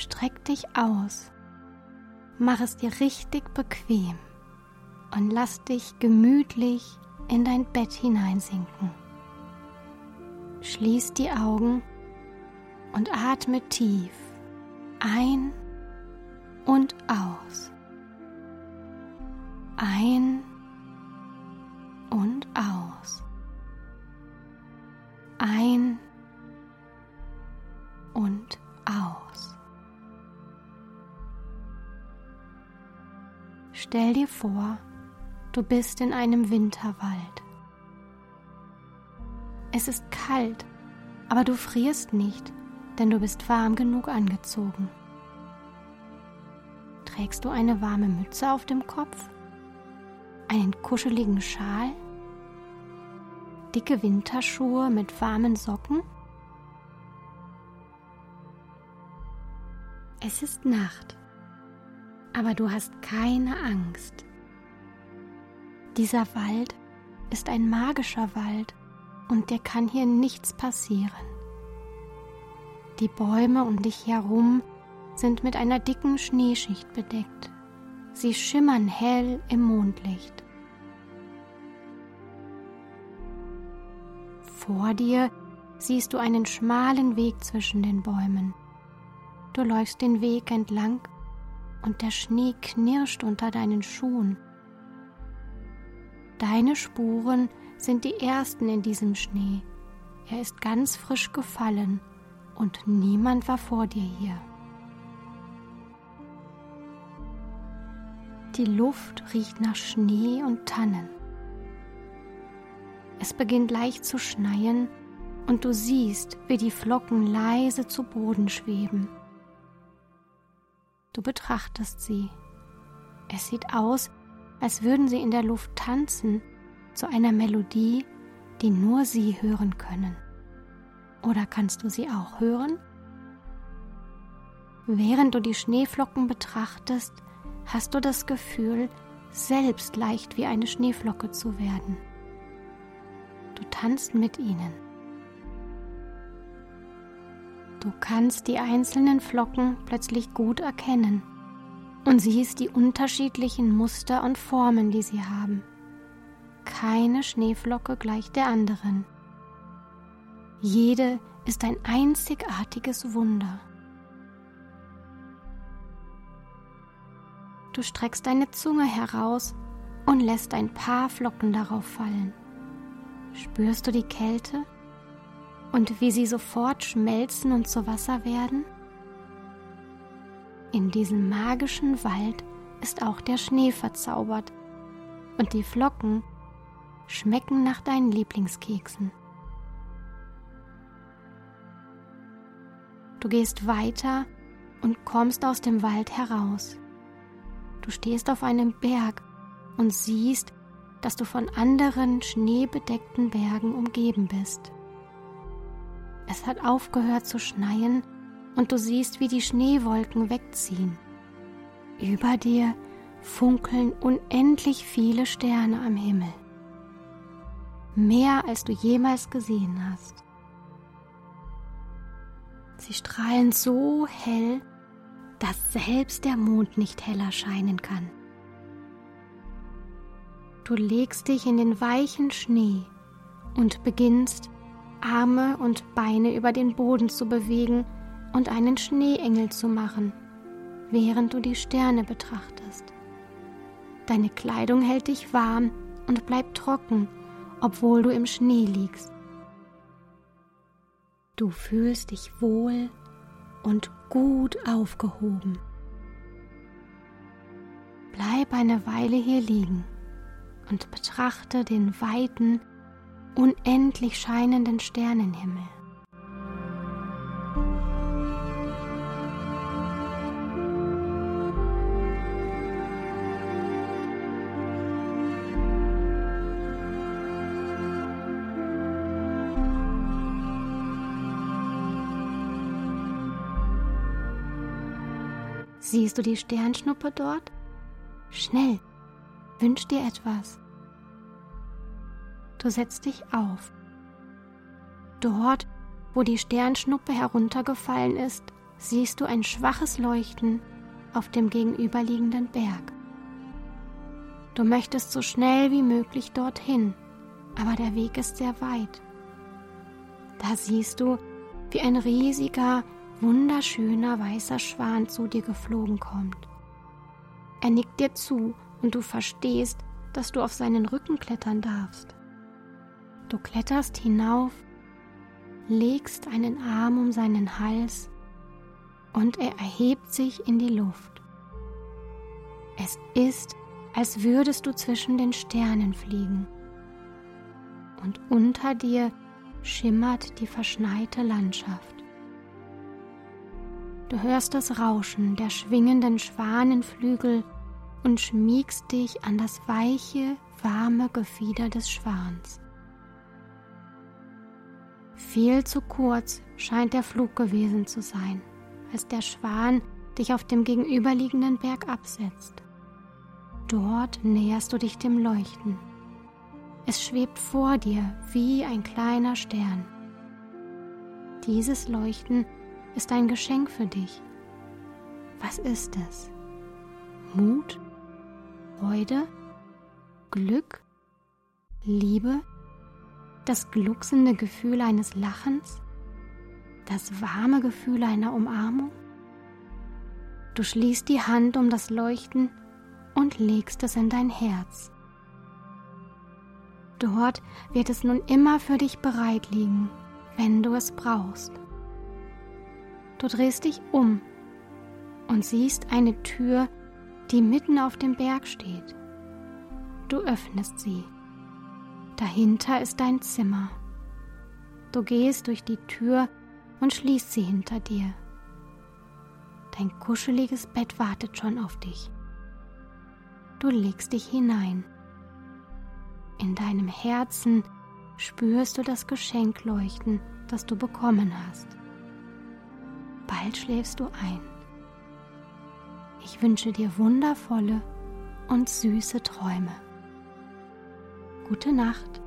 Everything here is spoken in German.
Streck dich aus, mach es dir richtig bequem und lass dich gemütlich in dein Bett hineinsinken. Schließ die Augen und atme tief ein und aus. Stell dir vor, du bist in einem Winterwald. Es ist kalt, aber du frierst nicht, denn du bist warm genug angezogen. Trägst du eine warme Mütze auf dem Kopf? Einen kuscheligen Schal? Dicke Winterschuhe mit warmen Socken? Es ist Nacht, aber du hast keine Angst. Dieser Wald ist ein magischer Wald und dir kann hier nichts passieren. Die Bäume um dich herum sind mit einer dicken Schneeschicht bedeckt. Sie schimmern hell im Mondlicht. Vor dir siehst du einen schmalen Weg zwischen den Bäumen. Du läufst den Weg entlang und der Schnee knirscht unter deinen Schuhen. Deine Spuren sind die ersten in diesem Schnee. Er ist ganz frisch gefallen und niemand war vor dir hier. Die Luft riecht nach Schnee und Tannen. Es beginnt leicht zu schneien und du siehst, wie die Flocken leise zu Boden schweben. Du betrachtest sie. Es sieht aus, als würden sie in der Luft tanzen zu einer Melodie, die nur sie hören können. Oder kannst du sie auch hören? Während du die Schneeflocken betrachtest, hast du das Gefühl, selbst leicht wie eine Schneeflocke zu werden. Du tanzt mit ihnen. Du kannst die einzelnen Flocken plötzlich gut erkennen und siehst die unterschiedlichen Muster und Formen, die sie haben. Keine Schneeflocke gleich der anderen. Jede ist ein einzigartiges Wunder. Du streckst deine Zunge heraus und lässt ein paar Flocken darauf fallen. Spürst du die Kälte und wie sie sofort schmelzen und zu Wasser werden? In diesem magischen Wald ist auch der Schnee verzaubert und die Flocken schmecken nach deinen Lieblingskeksen. Du gehst weiter und kommst aus dem Wald heraus. Du stehst auf einem Berg und siehst, dass du von anderen schneebedeckten Bergen umgeben bist. Es hat aufgehört zu schneien und du siehst, wie die Schneewolken wegziehen. Über dir funkeln unendlich viele Sterne am Himmel. Mehr als du jemals gesehen hast. Sie strahlen so hell, dass selbst der Mond nicht heller scheinen kann. Du legst dich in den weichen Schnee und beginnst, Arme und Beine über den Boden zu bewegen und einen Schneeengel zu machen, während du die Sterne betrachtest. Deine Kleidung hält dich warm und bleibt trocken, obwohl du im Schnee liegst. Du fühlst dich wohl und gut aufgehoben. Bleib eine Weile hier liegen und betrachte den weiten, unendlich scheinenden Sternenhimmel. Siehst du die Sternschnuppe dort? Schnell, wünsch dir etwas. Du setzt dich auf. Dort, wo die Sternschnuppe heruntergefallen ist, siehst du ein schwaches Leuchten auf dem gegenüberliegenden Berg. Du möchtest so schnell wie möglich dorthin, aber der Weg ist sehr weit. Da siehst du, wie ein riesiger, wunderschöner weißer Schwan zu dir geflogen kommt. Er nickt dir zu und du verstehst, dass du auf seinen Rücken klettern darfst. Du kletterst hinauf, legst einen Arm um seinen Hals und er erhebt sich in die Luft. Es ist, als würdest du zwischen den Sternen fliegen. Und unter dir schimmert die verschneite Landschaft. Du hörst das Rauschen der schwingenden Schwanenflügel und schmiegst dich an das weiche, warme Gefieder des Schwans. Viel zu kurz scheint der Flug gewesen zu sein, als der Schwan dich auf dem gegenüberliegenden Berg absetzt. Dort näherst du dich dem Leuchten. Es schwebt vor dir wie ein kleiner Stern. Dieses Leuchten ist ein Geschenk für dich. Was ist es? Mut? Freude? Glück? Liebe? Das glucksende Gefühl eines Lachens? Das warme Gefühl einer Umarmung? Du schließt die Hand um das Leuchten und legst es in dein Herz. Dort wird es nun immer für dich bereit liegen, wenn du es brauchst. Du drehst dich um und siehst eine Tür, die mitten auf dem Berg steht. Du öffnest sie. Dahinter ist dein Zimmer. Du gehst durch die Tür und schließt sie hinter dir. Dein kuscheliges Bett wartet schon auf dich. Du legst dich hinein. In deinem Herzen spürst du das Geschenk leuchten, das du bekommen hast. Bald schläfst du ein. Ich wünsche dir wundervolle und süße Träume. Gute Nacht.